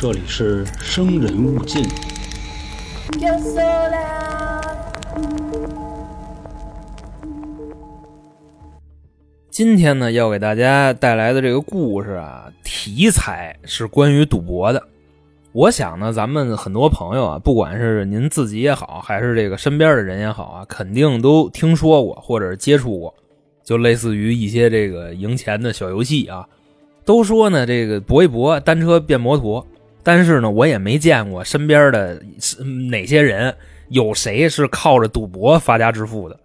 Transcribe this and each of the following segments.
这里是生人勿近。今天呢，要给大家带来的这个故事啊，题材是关于赌博的。我想呢，咱们很多朋友啊，不管是您自己也好，还是这个身边的人也好啊，肯定都听说过或者接触过，就类似于一些这个赢钱的小游戏啊。都说呢，这个搏一搏，单车变摩托。但是呢，我也没见过身边的哪些人有谁是靠着赌博发家致富的。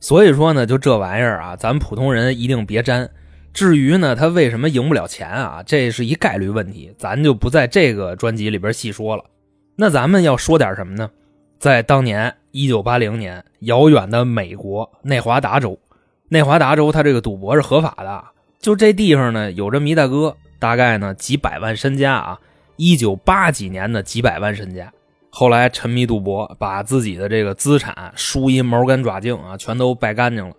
所以说呢，就这玩意儿啊，咱普通人一定别沾。至于呢，他为什么赢不了钱啊，这是一概率问题，咱就不在这个专辑里边细说了。那咱们要说点什么呢？在当年一九八零年，遥远的美国内华达州，内华达州它这个赌博是合法的。就这地方呢，有这么一大哥，大概呢几百万身家啊，一九八几年的几百万身家。后来沉迷赌博，把自己的这个资产输一毛干爪净啊，全都败干净了。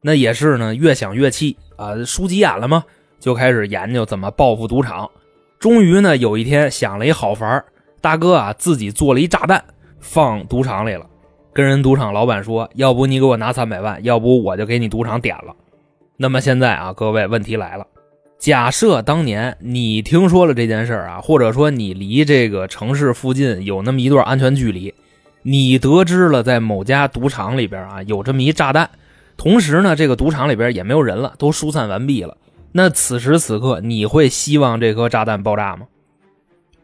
那也是呢，越想越气啊，输急眼了吗？就开始研究怎么报复赌场。终于呢，有一天想了一好法儿，大哥啊自己做了一炸弹放赌场里了，跟人赌场老板说：“要不你给我拿三百万，要不我就给你赌场点了。”那么现在啊，各位问题来了，假设当年你听说了这件事儿啊，或者说你离这个城市附近有那么一段安全距离，你得知了在某家赌场里边啊有这么一炸弹，同时呢，这个赌场里边也没有人了，都疏散完毕了。那此时此刻，你会希望这颗炸弹爆炸吗？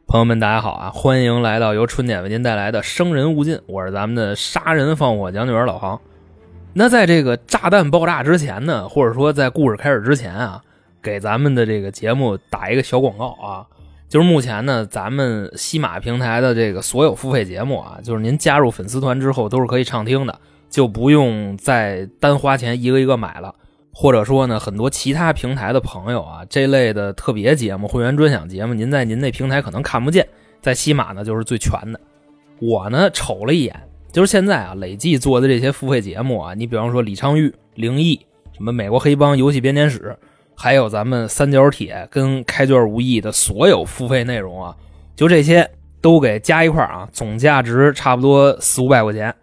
朋友们，大家好啊，欢迎来到由春点为您带来的《生人勿近》，我是咱们的杀人放火讲解员老航。那在这个炸弹爆炸之前呢，或者说在故事开始之前啊，给咱们的这个节目打一个小广告啊，就是目前呢，咱们西马平台的这个所有付费节目啊，就是您加入粉丝团之后都是可以畅听的，就不用再单花钱一个一个买了。或者说呢，很多其他平台的朋友啊，这类的特别节目、会员专享节目，您在您那平台可能看不见，在西马呢就是最全的。我呢瞅了一眼。就是现在啊，累计做的这些付费节目啊，你比方说李昌钰、灵异、什么美国黑帮游戏编年史，还有咱们三角铁跟开卷无益的所有付费内容啊，就这些都给加一块啊，总价值差不多四五百块钱，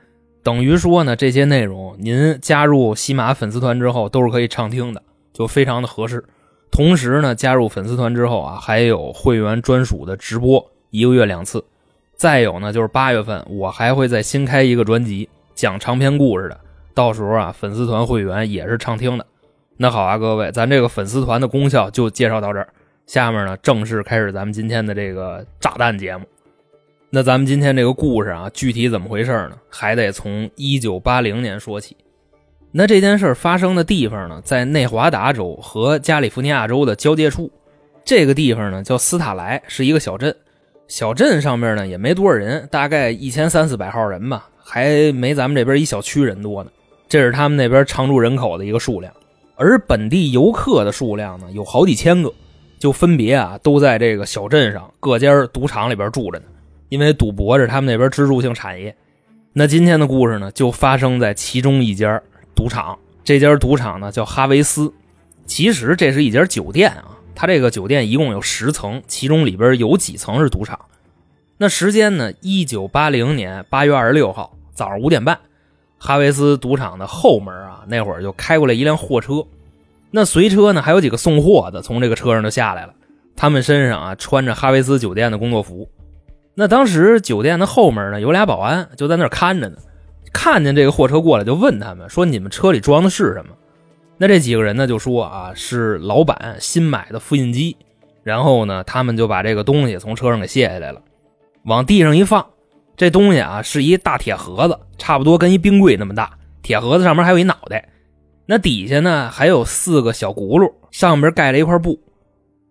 等于说呢，这些内容您加入喜马粉丝团之后都是可以畅听的，就非常的合适。同时呢，加入粉丝团之后啊，还有会员专属的直播，一个月两次。再有呢，就是八月份我还会再新开一个专辑，讲长篇故事的。到时候啊，粉丝团会员也是畅听的。那好啊，各位，咱这个粉丝团的功效就介绍到这儿。下面呢，正式开始咱们今天的这个炸弹节目。那咱们今天这个故事啊，具体怎么回事呢？还得从一九八零年说起。那这件事发生的地方呢，在内华达州和加利福尼亚州的交界处。这个地方呢，叫斯塔莱，是一个小镇。小镇上面呢也没多少人，大概一千三四百号人吧，还没咱们这边一小区人多呢。这是他们那边常住人口的一个数量，而本地游客的数量呢有好几千个，就分别啊都在这个小镇上各家赌场里边住着呢。因为赌博是他们那边支柱性产业。那今天的故事呢就发生在其中一家赌场，这家赌场呢叫哈维斯，其实这是一家酒店啊。他这个酒店一共有十层，其中里边有几层是赌场。那时间呢？一九八零年八月二十六号早上五点半，哈维斯赌场的后门啊，那会儿就开过来一辆货车。那随车呢，还有几个送货的从这个车上就下来了，他们身上啊穿着哈维斯酒店的工作服。那当时酒店的后门呢，有俩保安就在那儿看着呢，看见这个货车过来，就问他们说：“你们车里装的是什么？”那这几个人呢就说啊是老板新买的复印机，然后呢他们就把这个东西从车上给卸下来了，往地上一放，这东西啊是一大铁盒子，差不多跟一冰柜那么大，铁盒子上面还有一脑袋，那底下呢还有四个小轱辘，上边盖了一块布，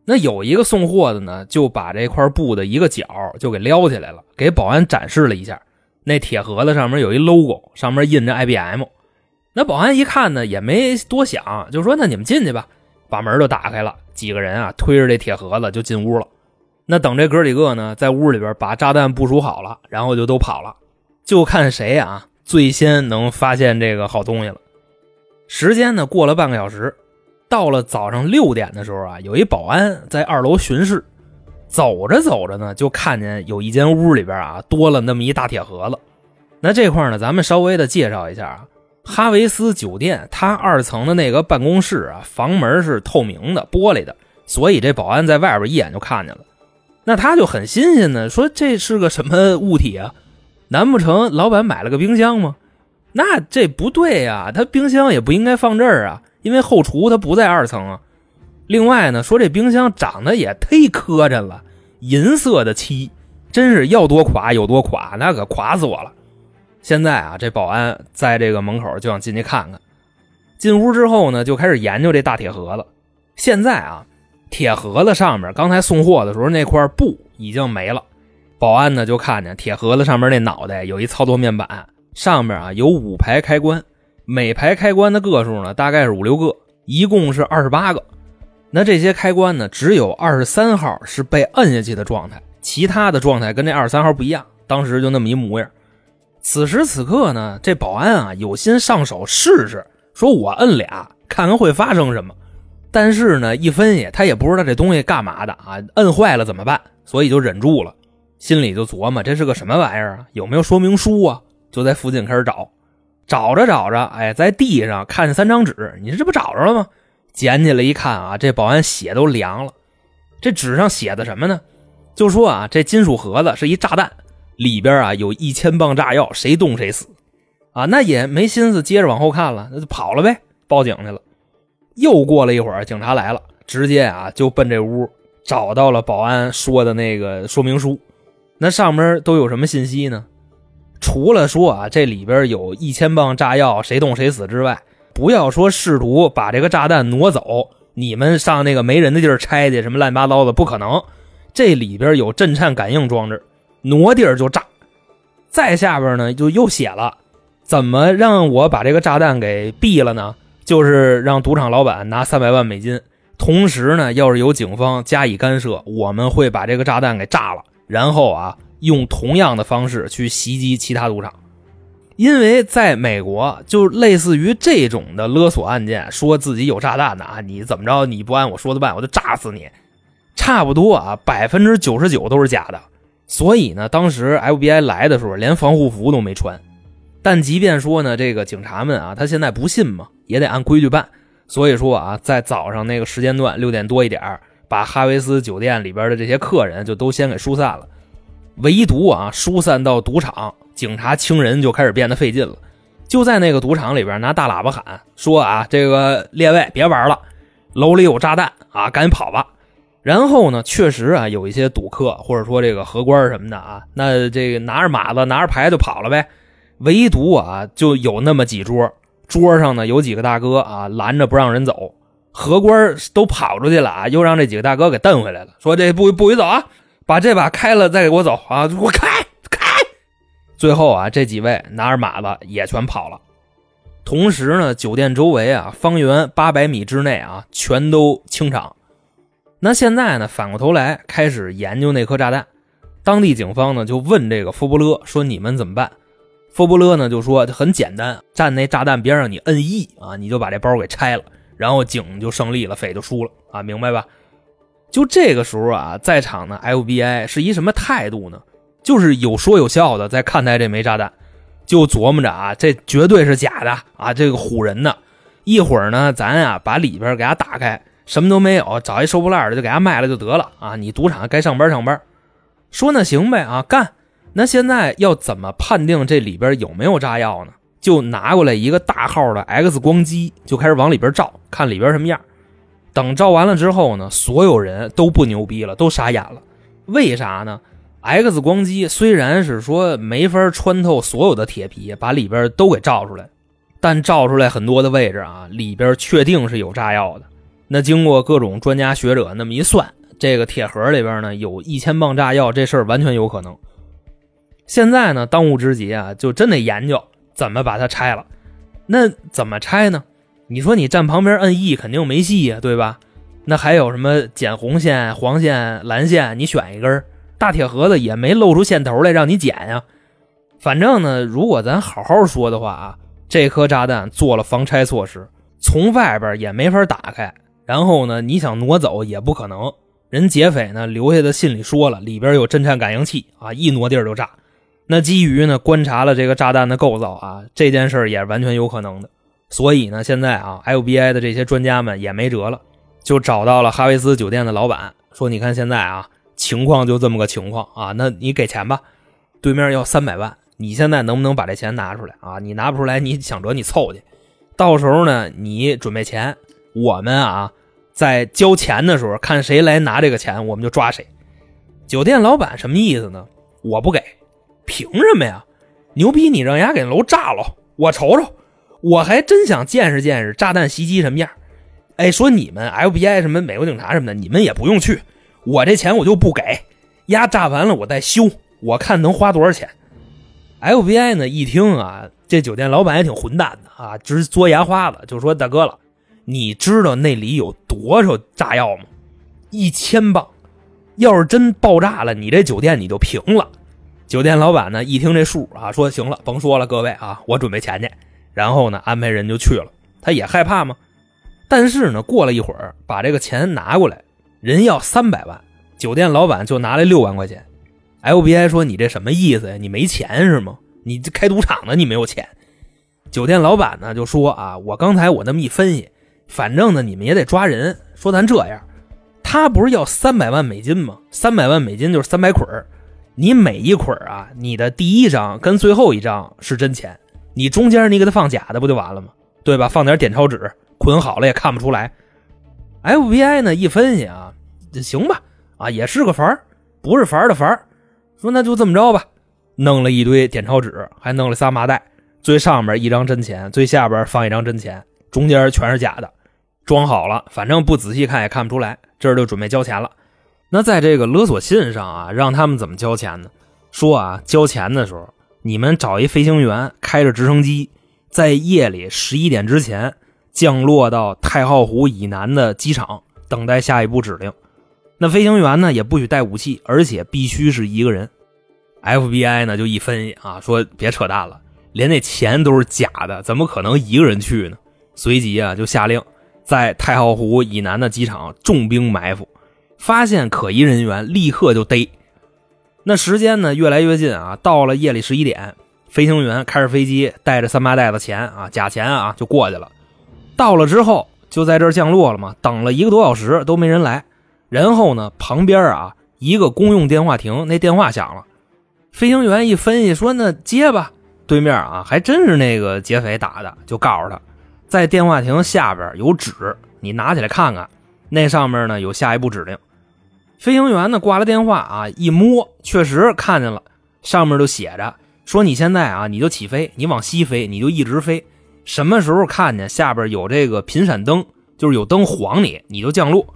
那有一个送货的呢就把这块布的一个角就给撩起来了，给保安展示了一下，那铁盒子上面有一 logo，上面印着 IBM。那保安一看呢，也没多想，就说：“那你们进去吧。”把门就打开了，几个人啊推着这铁盒子就进屋了。那等这哥几个呢，在屋里边把炸弹部署好了，然后就都跑了，就看谁啊最先能发现这个好东西了。时间呢过了半个小时，到了早上六点的时候啊，有一保安在二楼巡视，走着走着呢，就看见有一间屋里边啊多了那么一大铁盒子。那这块呢，咱们稍微的介绍一下啊，哈维斯酒店它二层的那个办公室啊，房门是透明的玻璃的，所以这保安在外边一眼就看见了。那他就很新鲜呢，说这是个什么物体啊？难不成老板买了个冰箱吗？那这不对呀，他冰箱也不应该放这儿啊，因为后厨他不在二层啊。另外呢，说这冰箱长得也忒磕碜了，银色的漆，真是要多垮有多垮，那可垮死我了。现在啊，这保安在这个门口就想进去看看。进屋之后呢，就开始研究这大铁盒子。现在啊。铁盒子上面，刚才送货的时候那块布已经没了。保安呢就看见铁盒子上面那脑袋有一操作面板，上面啊有五排开关，每排开关的个数呢大概是五六个，一共是二十八个。那这些开关呢，只有二十三号是被摁下去的状态，其他的状态跟这二十三号不一样。当时就那么一模样。此时此刻呢，这保安啊有心上手试试，说我摁俩，看看会发生什么。但是呢，一分析他也不知道这东西干嘛的啊，摁坏了怎么办？所以就忍住了，心里就琢磨这是个什么玩意儿啊？有没有说明书啊？就在附近开始找，找着找着，哎，在地上看见三张纸，你这不找着了吗？捡起来一看啊，这保安血都凉了。这纸上写的什么呢？就说啊，这金属盒子是一炸弹，里边啊有一千磅炸药，谁动谁死。啊，那也没心思接着往后看了，那就跑了呗，报警去了。又过了一会儿，警察来了，直接啊就奔这屋，找到了保安说的那个说明书。那上面都有什么信息呢？除了说啊这里边有一千磅炸药，谁动谁死之外，不要说试图把这个炸弹挪走，你们上那个没人的地儿拆去，什么乱七八糟的，不可能。这里边有震颤感应装置，挪地儿就炸。再下边呢就又写了，怎么让我把这个炸弹给毙了呢？就是让赌场老板拿三百万美金，同时呢，要是有警方加以干涉，我们会把这个炸弹给炸了，然后啊，用同样的方式去袭击其他赌场。因为在美国，就类似于这种的勒索案件，说自己有炸弹的啊，你怎么着，你不按我说的办，我就炸死你，差不多啊，百分之九十九都是假的。所以呢，当时 FBI 来的时候，连防护服都没穿。但即便说呢，这个警察们啊，他现在不信嘛，也得按规矩办。所以说啊，在早上那个时间段六点多一点把哈维斯酒店里边的这些客人就都先给疏散了。唯独啊，疏散到赌场，警察清人就开始变得费劲了。就在那个赌场里边拿大喇叭喊说啊，这个列位别玩了，楼里有炸弹啊，赶紧跑吧。然后呢，确实啊，有一些赌客或者说这个荷官什么的啊，那这个拿着马子拿着牌就跑了呗。唯独啊，就有那么几桌，桌上呢有几个大哥啊拦着不让人走，荷官都跑出去了啊，又让这几个大哥给瞪回来了，说这不不许走啊，把这把开了再给我走啊，给我开开。最后啊，这几位拿着马子也全跑了。同时呢，酒店周围啊，方圆八百米之内啊，全都清场。那现在呢，反过头来开始研究那颗炸弹。当地警方呢就问这个福布勒说：“你们怎么办？”佛布勒呢就说很简单，站那炸弹边上，你摁 E 啊，你就把这包给拆了，然后警就胜利了，匪就输了啊，明白吧？就这个时候啊，在场的 FBI 是一什么态度呢？就是有说有笑的在看待这枚炸弹，就琢磨着啊，这绝对是假的啊，这个唬人的。一会儿呢，咱呀把里边给它打开，什么都没有，找一收破烂的就给它卖了就得了啊。你赌场该上班上班，说那行呗啊，干。那现在要怎么判定这里边有没有炸药呢？就拿过来一个大号的 X 光机，就开始往里边照，看里边什么样。等照完了之后呢，所有人都不牛逼了，都傻眼了。为啥呢？X 光机虽然是说没法穿透所有的铁皮，把里边都给照出来，但照出来很多的位置啊，里边确定是有炸药的。那经过各种专家学者那么一算，这个铁盒里边呢有一千磅炸药，这事儿完全有可能。现在呢，当务之急啊，就真得研究怎么把它拆了。那怎么拆呢？你说你站旁边摁 E 肯定没戏呀，对吧？那还有什么剪红线、黄线、蓝线，你选一根。大铁盒子也没露出线头来让你剪呀。反正呢，如果咱好好说的话啊，这颗炸弹做了防拆措施，从外边也没法打开。然后呢，你想挪走也不可能。人劫匪呢留下的信里说了，里边有震颤感应器啊，一挪地儿就炸。那基于呢观察了这个炸弹的构造啊，这件事儿也是完全有可能的。所以呢，现在啊，FBI 的这些专家们也没辙了，就找到了哈维斯酒店的老板，说：“你看现在啊，情况就这么个情况啊，那你给钱吧，对面要三百万，你现在能不能把这钱拿出来啊？你拿不出来，你想着你凑去，到时候呢，你准备钱，我们啊，在交钱的时候看谁来拿这个钱，我们就抓谁。”酒店老板什么意思呢？我不给，凭什么呀？牛逼，你让人家给楼炸了，我瞅瞅。我还真想见识见识炸弹袭击什么样。哎，说你们 FBI 什么美国警察什么的，你们也不用去，我这钱我就不给。压炸完了我再修，我看能花多少钱。FBI 呢一听啊，这酒店老板也挺混蛋的啊，直嘬牙花子，就说大哥了，你知道那里有多少炸药吗？一千磅，要是真爆炸了，你这酒店你就平了。酒店老板呢一听这数啊，说行了，甭说了，各位啊，我准备钱去。然后呢，安排人就去了。他也害怕吗？但是呢，过了一会儿，把这个钱拿过来，人要三百万，酒店老板就拿来六万块钱。FBI 说：“你这什么意思呀？你没钱是吗？你这开赌场的，你没有钱。”酒店老板呢就说：“啊，我刚才我那么一分析，反正呢你们也得抓人。说咱这样，他不是要三百万美金吗？三百万美金就是三百捆儿你每一捆啊，你的第一张跟最后一张是真钱。”你中间你给他放假的不就完了吗？对吧？放点点钞纸捆好了也看不出来。FBI 呢一分析啊，行吧，啊也是个法儿，不是法儿的法儿。说那就这么着吧，弄了一堆点钞纸，还弄了仨麻袋，最上面一张真钱，最下边放一张真钱，中间全是假的，装好了，反正不仔细看也看不出来。这就准备交钱了。那在这个勒索信上啊，让他们怎么交钱呢？说啊，交钱的时候。你们找一飞行员，开着直升机，在夜里十一点之前降落到太浩湖以南的机场，等待下一步指令。那飞行员呢，也不许带武器，而且必须是一个人。FBI 呢就一分析啊，说别扯淡了，连那钱都是假的，怎么可能一个人去呢？随即啊就下令在太浩湖以南的机场重兵埋伏，发现可疑人员立刻就逮。那时间呢越来越近啊，到了夜里十一点，飞行员开着飞机，带着三八袋子钱啊，假钱啊，就过去了。到了之后，就在这儿降落了嘛，等了一个多小时都没人来。然后呢，旁边啊一个公用电话亭，那电话响了。飞行员一分析说：“那接吧。”对面啊还真是那个劫匪打的，就告诉他，在电话亭下边有纸，你拿起来看看，那上面呢有下一步指令。飞行员呢挂了电话啊，一摸确实看见了，上面就写着说：“你现在啊，你就起飞，你往西飞，你就一直飞。什么时候看见下边有这个频闪灯，就是有灯晃你，你就降落。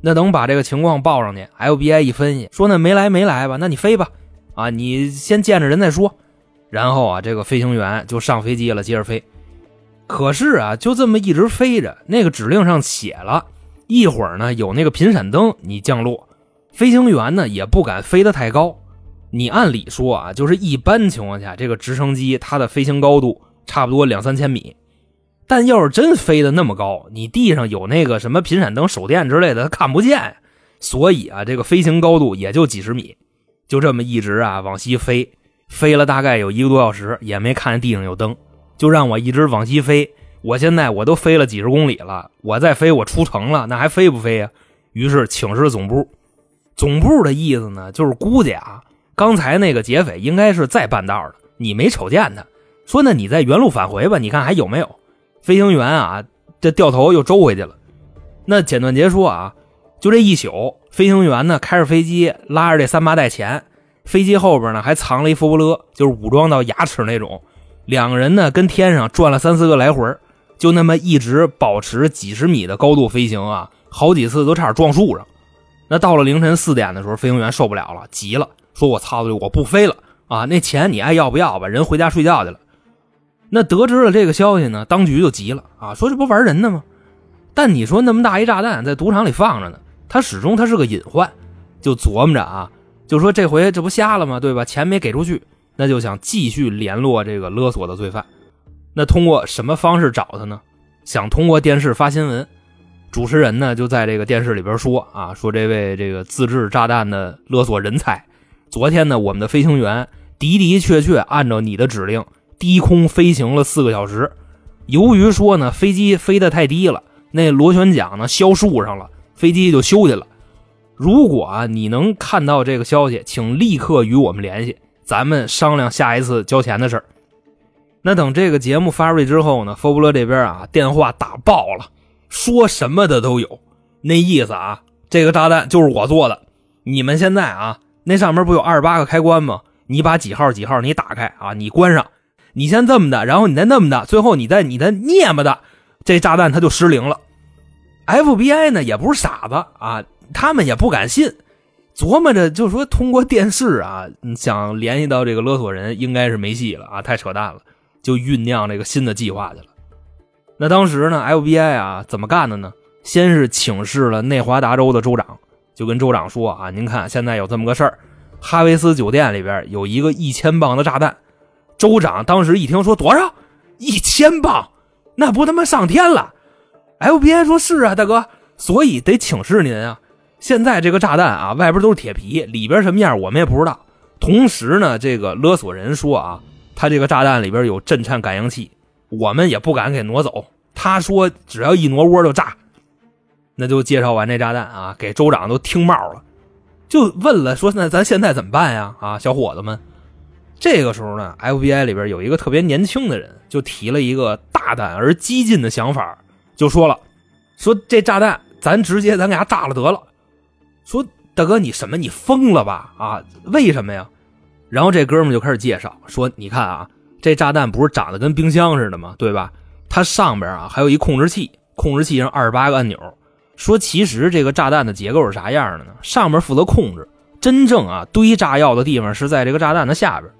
那等把这个情况报上去，FBI 一分析说：那没来没来吧？那你飞吧，啊，你先见着人再说。然后啊，这个飞行员就上飞机了，接着飞。可是啊，就这么一直飞着，那个指令上写了。”一会儿呢，有那个频闪灯，你降落，飞行员呢也不敢飞得太高。你按理说啊，就是一般情况下，这个直升机它的飞行高度差不多两三千米。但要是真飞得那么高，你地上有那个什么频闪灯、手电之类的，它看不见。所以啊，这个飞行高度也就几十米，就这么一直啊往西飞，飞了大概有一个多小时，也没看见地上有灯，就让我一直往西飞。我现在我都飞了几十公里了，我再飞我出城了，那还飞不飞呀？于是请示总部，总部的意思呢，就是估计啊，刚才那个劫匪应该是在半道的，你没瞅见他。说那你再原路返回吧，你看还有没有？飞行员啊，这掉头又周回去了。那简短截说啊，就这一宿，飞行员呢开着飞机，拉着这三八袋钱，飞机后边呢还藏了一佛伯勒，就是武装到牙齿那种。两个人呢跟天上转了三四个来回。就那么一直保持几十米的高度飞行啊，好几次都差点撞树上。那到了凌晨四点的时候，飞行员受不了了，急了，说：“我操的，我不飞了啊！那钱你爱要不要吧？人回家睡觉去了。”那得知了这个消息呢，当局就急了啊，说：“这不玩人呢吗？”但你说那么大一炸弹在赌场里放着呢，他始终他是个隐患，就琢磨着啊，就说这回这不瞎了吗？对吧？钱没给出去，那就想继续联络这个勒索的罪犯。那通过什么方式找他呢？想通过电视发新闻，主持人呢就在这个电视里边说啊，说这位这个自制炸弹的勒索人才，昨天呢我们的飞行员的的确确按照你的指令低空飞行了四个小时，由于说呢飞机飞得太低了，那螺旋桨呢削树上了，飞机就休去了。如果你能看到这个消息，请立刻与我们联系，咱们商量下一次交钱的事儿。那等这个节目发出去之后呢，佛布勒这边啊电话打爆了。说什么的都有，那意思啊，这个炸弹就是我做的。你们现在啊，那上面不有二十八个开关吗？你把几号几号你打开啊，你关上，你先这么的，然后你再那么的，最后你再你再捏么的，这炸弹它就失灵了。FBI 呢也不是傻子啊，他们也不敢信，琢磨着就说通过电视啊，想联系到这个勒索人应该是没戏了啊，太扯淡了，就酝酿这个新的计划去了。那当时呢，FBI 啊怎么干的呢？先是请示了内华达州的州长，就跟州长说啊，您看现在有这么个事儿，哈维斯酒店里边有一个一千磅的炸弹。州长当时一听说多少，一千磅，那不他妈上天了？FBI 说是啊，大哥，所以得请示您啊。现在这个炸弹啊，外边都是铁皮，里边什么样我们也不知道。同时呢，这个勒索人说啊，他这个炸弹里边有震颤感应器。我们也不敢给挪走。他说只要一挪窝就炸，那就介绍完这炸弹啊，给州长都听冒了，就问了说：“那咱现在怎么办呀？”啊，小伙子们，这个时候呢，FBI 里边有一个特别年轻的人，就提了一个大胆而激进的想法，就说了：“说这炸弹咱直接咱给它炸了得了。”说大哥你什么？你疯了吧？啊，为什么呀？然后这哥们就开始介绍说：“你看啊。”这炸弹不是长得跟冰箱似的吗？对吧？它上边啊还有一控制器，控制器上二十八个按钮。说其实这个炸弹的结构是啥样的呢？上面负责控制，真正啊堆炸药的地方是在这个炸弹的下边。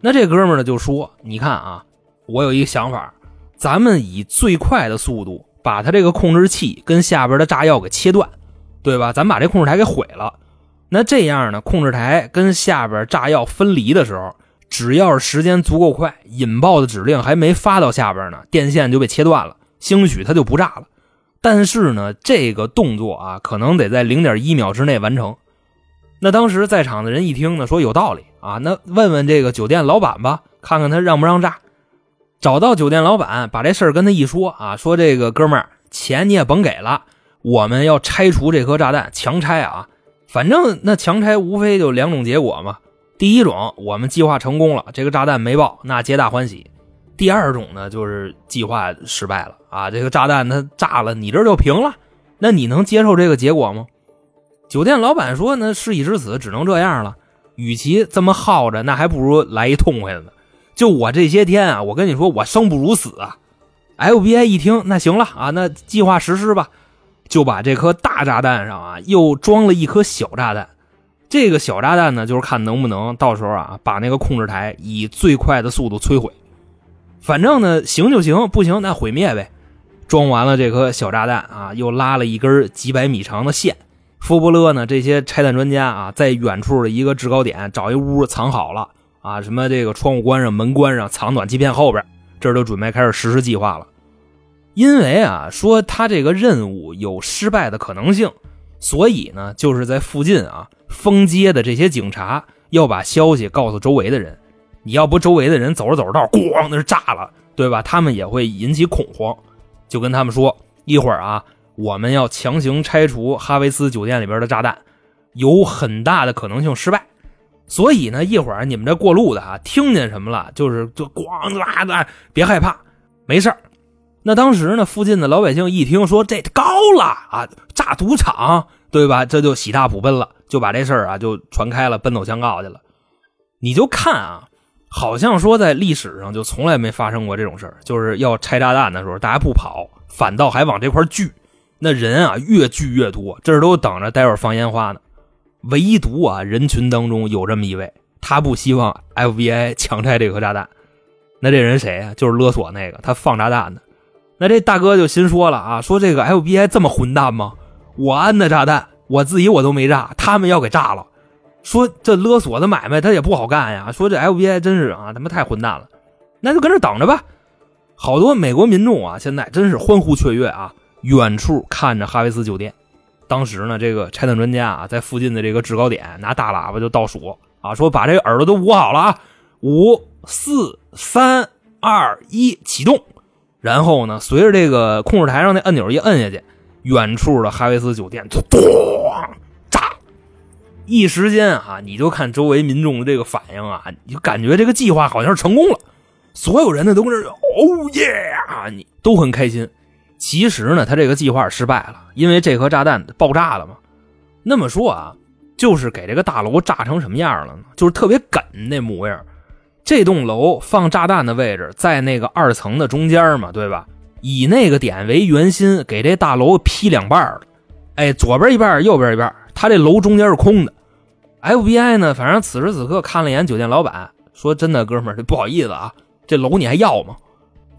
那这哥们呢就说：“你看啊，我有一个想法，咱们以最快的速度把它这个控制器跟下边的炸药给切断，对吧？咱把这控制台给毁了。那这样呢，控制台跟下边炸药分离的时候。”只要是时间足够快，引爆的指令还没发到下边呢，电线就被切断了，兴许它就不炸了。但是呢，这个动作啊，可能得在零点一秒之内完成。那当时在场的人一听呢，说有道理啊，那问问这个酒店老板吧，看看他让不让炸。找到酒店老板，把这事儿跟他一说啊，说这个哥们儿钱你也甭给了，我们要拆除这颗炸弹，强拆啊，反正那强拆无非就两种结果嘛。第一种，我们计划成功了，这个炸弹没爆，那皆大欢喜。第二种呢，就是计划失败了啊，这个炸弹它炸了，你这就平了，那你能接受这个结果吗？酒店老板说：“那，事已至此，只能这样了。与其这么耗着，那还不如来一痛快的呢。就我这些天啊，我跟你说，我生不如死啊。”FBI 一听，那行了啊，那计划实施吧，就把这颗大炸弹上啊，又装了一颗小炸弹。这个小炸弹呢，就是看能不能到时候啊，把那个控制台以最快的速度摧毁。反正呢，行就行，不行那毁灭呗。装完了这颗小炸弹啊，又拉了一根几百米长的线。福伯勒呢，这些拆弹专家啊，在远处的一个制高点找一屋藏好了啊，什么这个窗户关上，门关上，藏暖气片后边，这就准备开始实施计划了。因为啊，说他这个任务有失败的可能性，所以呢，就是在附近啊。封街的这些警察要把消息告诉周围的人，你要不周围的人走着走着道，咣，那是炸了，对吧？他们也会引起恐慌，就跟他们说，一会儿啊，我们要强行拆除哈维斯酒店里边的炸弹，有很大的可能性失败，所以呢，一会儿你们这过路的啊，听见什么了，就是就咣啦的，别害怕，没事那当时呢，附近的老百姓一听说这高了啊，炸赌场，对吧？这就喜大普奔了。就把这事儿啊就传开了，奔走相告去了。你就看啊，好像说在历史上就从来没发生过这种事儿，就是要拆炸弹的时候，大家不跑，反倒还往这块聚，那人啊越聚越多，这都等着待会儿放烟花呢。唯独啊人群当中有这么一位，他不希望 FBI 强拆这颗炸弹。那这人谁啊？就是勒索那个他放炸弹的。那这大哥就心说了啊，说这个 FBI 这么混蛋吗？我安的炸弹。我自己我都没炸，他们要给炸了。说这勒索的买卖他也不好干呀。说这 FBI 真是啊，他妈太混蛋了。那就跟这等着吧。好多美国民众啊，现在真是欢呼雀跃啊，远处看着哈维斯酒店。当时呢，这个拆弹专家啊，在附近的这个制高点拿大喇叭就倒数啊，说把这耳朵都捂好了啊，五四三二一，启动。然后呢，随着这个控制台上那按钮一摁下去，远处的哈维斯酒店就 咚炸。一时间啊，你就看周围民众的这个反应啊，你就感觉这个计划好像是成功了，所有人呢都跟这哦耶啊，你都很开心。其实呢，他这个计划失败了，因为这颗炸弹爆炸了嘛。那么说啊，就是给这个大楼炸成什么样了呢？就是特别梗那模样。这栋楼放炸弹的位置在那个二层的中间嘛，对吧？以那个点为圆心，给这大楼劈两半了。哎，左边一半，右边一半，他这楼中间是空的。FBI 呢，反正此时此刻看了一眼酒店老板，说：“真的，哥们儿，不好意思啊，这楼你还要吗？”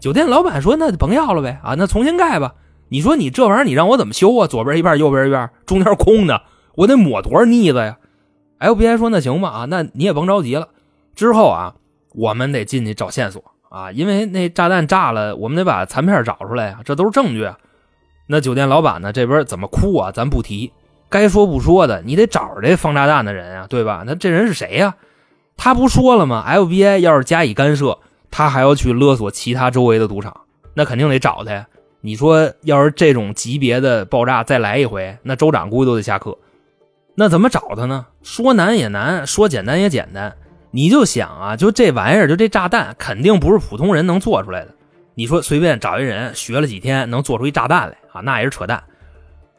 酒店老板说：“那就甭要了呗，啊，那重新盖吧。你说你这玩意儿，你让我怎么修啊？左边一半，右边一半，中间空的，我得抹多少腻子呀？”FBI 说：“那行吧，啊，那你也甭着急了。之后啊，我们得进去找线索啊，因为那炸弹炸了，我们得把残片找出来呀，这都是证据啊。”那酒店老板呢，这边怎么哭啊？咱不提。该说不说的，你得找这放炸弹的人啊，对吧？那这人是谁呀？他不说了吗？FBI 要是加以干涉，他还要去勒索其他周围的赌场，那肯定得找他呀。你说，要是这种级别的爆炸再来一回，那州长估计都得下课。那怎么找他呢？说难也难，说简单也简单。你就想啊，就这玩意儿，就这炸弹，肯定不是普通人能做出来的。你说随便找一人学了几天能做出一炸弹来啊，那也是扯淡。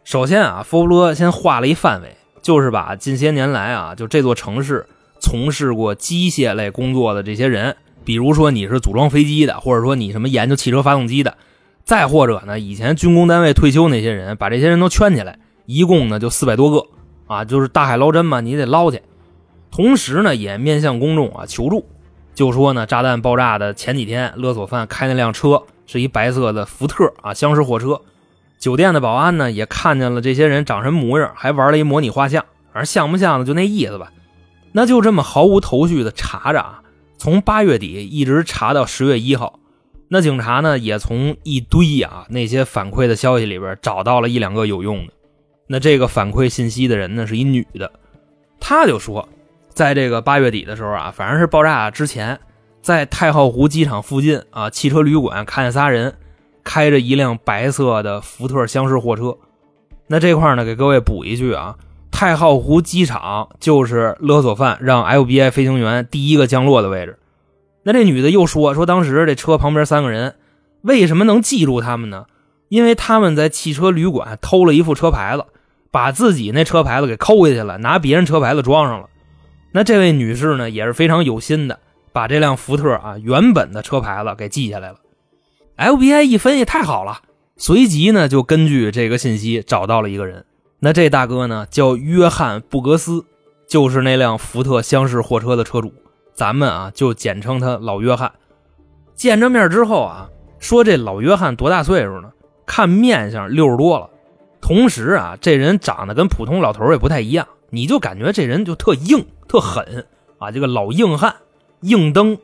首先啊，佛布勒先画了一范围，就是把近些年来啊，就这座城市从事过机械类工作的这些人，比如说你是组装飞机的，或者说你什么研究汽车发动机的，再或者呢，以前军工单位退休那些人，把这些人都圈起来，一共呢就四百多个啊，就是大海捞针嘛，你得捞去。同时呢，也面向公众啊求助，就说呢，炸弹爆炸的前几天，勒索犯开那辆车是一白色的福特啊厢式货车。酒店的保安呢，也看见了这些人长什么模样，还玩了一模拟画像，反正像不像的就那意思吧。那就这么毫无头绪的查着啊，从八月底一直查到十月一号。那警察呢，也从一堆啊那些反馈的消息里边找到了一两个有用的。那这个反馈信息的人呢，是一女的，她就说，在这个八月底的时候啊，反正是爆炸之前，在太浩湖机场附近啊汽车旅馆看见仨人。开着一辆白色的福特厢式货车，那这块呢，给各位补一句啊，太浩湖机场就是勒索犯让 FBI 飞行员第一个降落的位置。那这女的又说说，当时这车旁边三个人为什么能记住他们呢？因为他们在汽车旅馆偷了一副车牌子，把自己那车牌子给抠下去了，拿别人车牌子装上了。那这位女士呢，也是非常有心的，把这辆福特啊原本的车牌子给记下来了。FBI 一分析太好了，随即呢就根据这个信息找到了一个人。那这大哥呢叫约翰·布格斯，就是那辆福特厢式货车的车主。咱们啊就简称他老约翰。见着面之后啊，说这老约翰多大岁数呢？看面相六十多了。同时啊，这人长得跟普通老头也不太一样，你就感觉这人就特硬、特狠啊，这个老硬汉、硬登。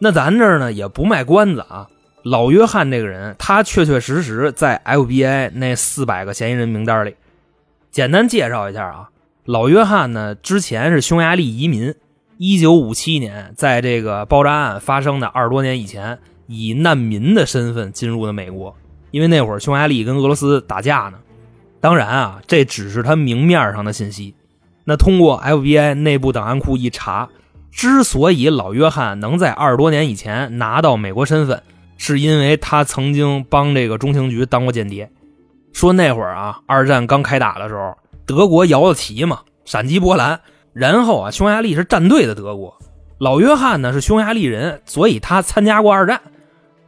那咱这儿呢也不卖关子啊。老约翰这个人，他确确实实在 FBI 那四百个嫌疑人名单里。简单介绍一下啊，老约翰呢，之前是匈牙利移民，一九五七年在这个爆炸案发生的二十多年以前，以难民的身份进入的美国。因为那会儿匈牙利跟俄罗斯打架呢。当然啊，这只是他明面上的信息。那通过 FBI 内部档案库一查，之所以老约翰能在二十多年以前拿到美国身份。是因为他曾经帮这个中情局当过间谍，说那会儿啊，二战刚开打的时候，德国摇了旗嘛，闪击波兰，然后啊，匈牙利是站队的德国，老约翰呢是匈牙利人，所以他参加过二战。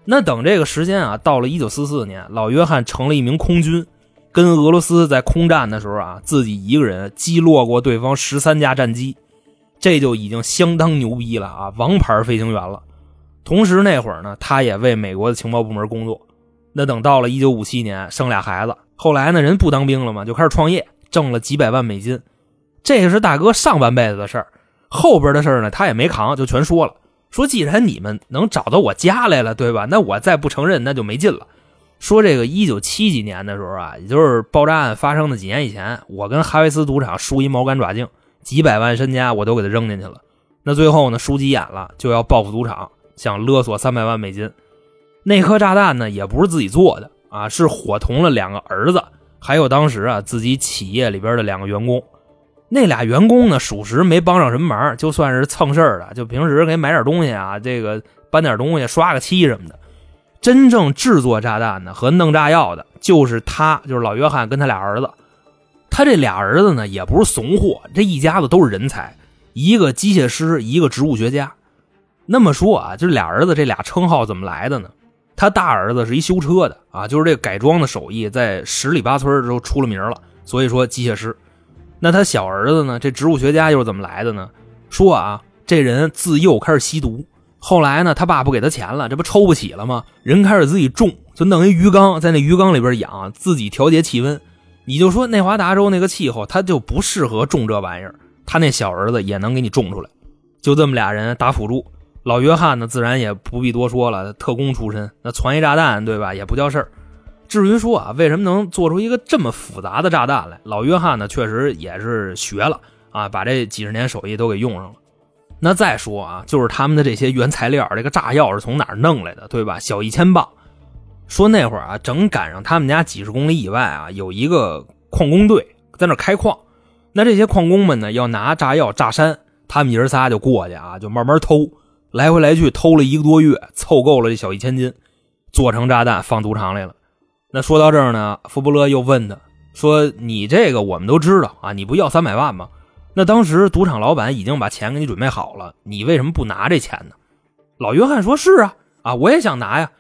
那等这个时间啊，到了一九四四年，老约翰成了一名空军，跟俄罗斯在空战的时候啊，自己一个人击落过对方十三架战机，这就已经相当牛逼了啊，王牌飞行员了。同时那会儿呢，他也为美国的情报部门工作。那等到了一九五七年，生俩孩子，后来呢，人不当兵了嘛，就开始创业，挣了几百万美金。这个是大哥上半辈子的事儿，后边的事儿呢，他也没扛，就全说了。说既然你们能找到我家来了，对吧？那我再不承认，那就没劲了。说这个一九七几年的时候啊，也就是爆炸案发生的几年以前，我跟哈维斯赌场输一毛干爪净，几百万身家我都给他扔进去了。那最后呢，输急眼了，就要报复赌场，想勒索三百万美金。那颗炸弹呢，也不是自己做的啊，是伙同了两个儿子，还有当时啊自己企业里边的两个员工。那俩员工呢，属实没帮上什么忙，就算是蹭事儿的，就平时给买点东西啊，这个搬点东西、刷个漆什么的。真正制作炸弹的和弄炸药的，就是他，就是老约翰跟他俩儿子。他这俩儿子呢，也不是怂货，这一家子都是人才，一个机械师，一个植物学家。那么说啊，就是俩儿子这俩称号怎么来的呢？他大儿子是一修车的啊，就是这改装的手艺在十里八村都出了名了，所以说机械师。那他小儿子呢，这植物学家又是怎么来的呢？说啊，这人自幼开始吸毒。后来呢，他爸不给他钱了，这不抽不起了吗？人开始自己种，就弄一鱼缸，在那鱼缸里边养，自己调节气温。你就说内华达州那个气候，他就不适合种这玩意儿。他那小儿子也能给你种出来，就这么俩人打辅助。老约翰呢，自然也不必多说了，特工出身，那攒一炸弹，对吧？也不叫事儿。至于说啊，为什么能做出一个这么复杂的炸弹来？老约翰呢，确实也是学了啊，把这几十年手艺都给用上了。那再说啊，就是他们的这些原材料，这个炸药是从哪儿弄来的，对吧？小一千磅。说那会儿啊，正赶上他们家几十公里以外啊，有一个矿工队在那开矿。那这些矿工们呢，要拿炸药炸山，他们爷仨就过去啊，就慢慢偷，来回来去偷了一个多月，凑够了这小一千斤，做成炸弹放赌场里了。那说到这儿呢，福布勒又问他说：“你这个我们都知道啊，你不要三百万吗？”那当时赌场老板已经把钱给你准备好了，你为什么不拿这钱呢？老约翰说：“是啊，啊，我也想拿呀。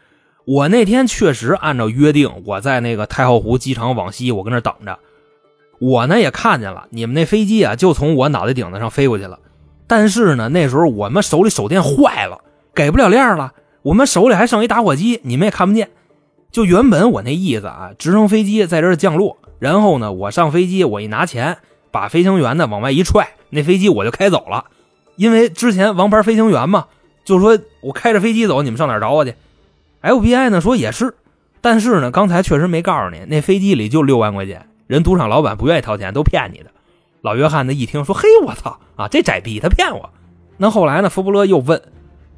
我那天确实按照约定，我在那个太浩湖机场往西，我跟那等着。我呢也看见了，你们那飞机啊，就从我脑袋顶子上飞过去了。但是呢，那时候我们手里手电坏了，给不了亮了。我们手里还剩一打火机，你们也看不见。就原本我那意思啊，直升飞机在这降落，然后呢，我上飞机，我一拿钱。”把飞行员呢往外一踹，那飞机我就开走了。因为之前王牌飞行员嘛，就是说我开着飞机走，你们上哪找我去？FBI 呢说也是，但是呢，刚才确实没告诉你，那飞机里就六万块钱，人赌场老板不愿意掏钱，都骗你的。老约翰呢一听说，嘿，我操啊，这窄逼他骗我。那后来呢，福布勒又问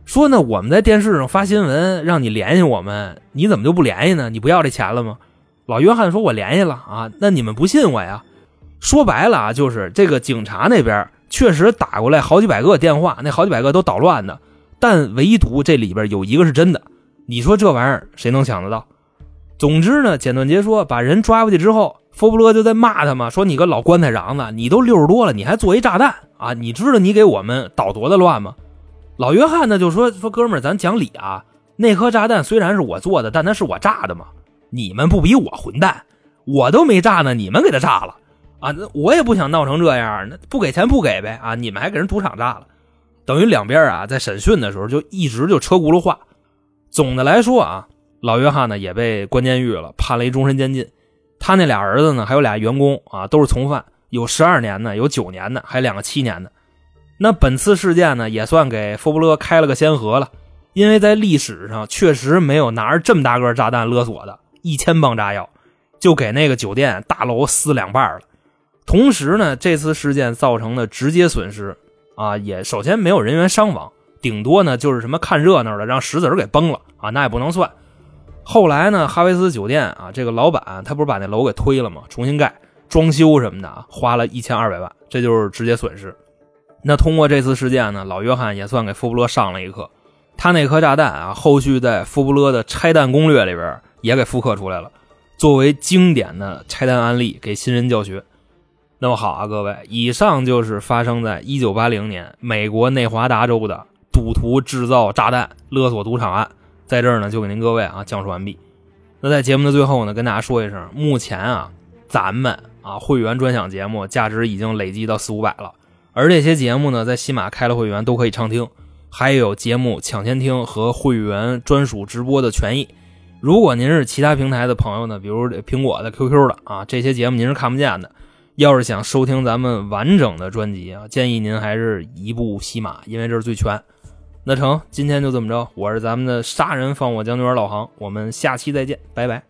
说呢，我们在电视上发新闻让你联系我们，你怎么就不联系呢？你不要这钱了吗？老约翰说，我联系了啊，那你们不信我呀？说白了啊，就是这个警察那边确实打过来好几百个电话，那好几百个都捣乱的，但唯独这里边有一个是真的。你说这玩意儿谁能想得到？总之呢，简短截说，把人抓回去之后，福布勒就在骂他嘛，说你个老棺材瓤子，你都六十多了，你还做一炸弹啊？你知道你给我们捣多大乱吗？老约翰呢就说说哥们儿，咱讲理啊，那颗炸弹虽然是我做的，但那是我炸的嘛，你们不比我混蛋，我都没炸呢，你们给他炸了。啊，那我也不想闹成这样，那不给钱不给呗啊！你们还给人赌场炸了，等于两边啊在审讯的时候就一直就车轱辘话。总的来说啊，老约翰呢也被关监狱了，判了一终身监禁。他那俩儿子呢，还有俩员工啊，都是从犯，有十二年的，有九年的，还有两个七年的。那本次事件呢，也算给福布勒开了个先河了，因为在历史上确实没有拿着这么大个炸弹勒索的，一千磅炸药就给那个酒店大楼撕两半了。同时呢，这次事件造成的直接损失啊，也首先没有人员伤亡，顶多呢就是什么看热闹的让石子儿给崩了啊，那也不能算。后来呢，哈维斯酒店啊，这个老板他不是把那楼给推了吗？重新盖、装修什么的啊，花了一千二百万，这就是直接损失。那通过这次事件呢，老约翰也算给福布勒上了一课。他那颗炸弹啊，后续在福布勒的拆弹攻略里边也给复刻出来了，作为经典的拆弹案例给新人教学。那么好啊，各位，以上就是发生在一九八零年美国内华达州的赌徒制造炸弹勒索赌场案，在这儿呢就给您各位啊讲述完毕。那在节目的最后呢，跟大家说一声，目前啊咱们啊会员专享节目价值已经累积到四五百了，而这些节目呢在喜马开了会员都可以畅听，还有节目抢先听和会员专属直播的权益。如果您是其他平台的朋友呢，比如苹果的、QQ 的啊，这些节目您是看不见的。要是想收听咱们完整的专辑啊，建议您还是一步西马，因为这是最全。那成，今天就这么着，我是咱们的杀人放火将军老航，我们下期再见，拜拜。